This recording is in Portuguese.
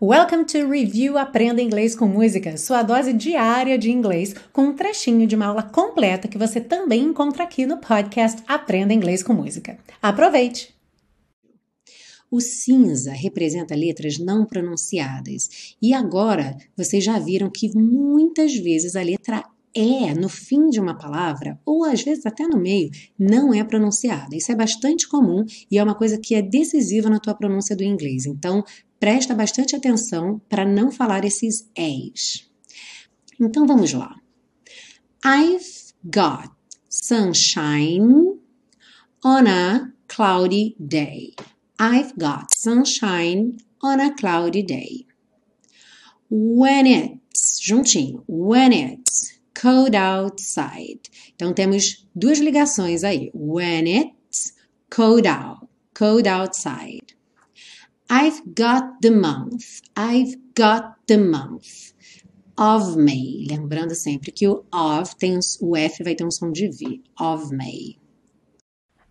Welcome to Review Aprenda Inglês com Música, sua dose diária de inglês, com um trechinho de uma aula completa que você também encontra aqui no podcast Aprenda Inglês com Música. Aproveite! O cinza representa letras não pronunciadas. E agora vocês já viram que muitas vezes a letra é no fim de uma palavra, ou às vezes até no meio, não é pronunciada. Isso é bastante comum e é uma coisa que é decisiva na tua pronúncia do inglês. Então, presta bastante atenção para não falar esses es. Então vamos lá. I've got sunshine on a cloudy day. I've got sunshine on a cloudy day. When it's, juntinho, when it's cold outside. Então temos duas ligações aí. When it's cold out, cold outside. I've got the month. I've got the month of May. Lembrando sempre que o of tem o F vai ter um som de V. Of May.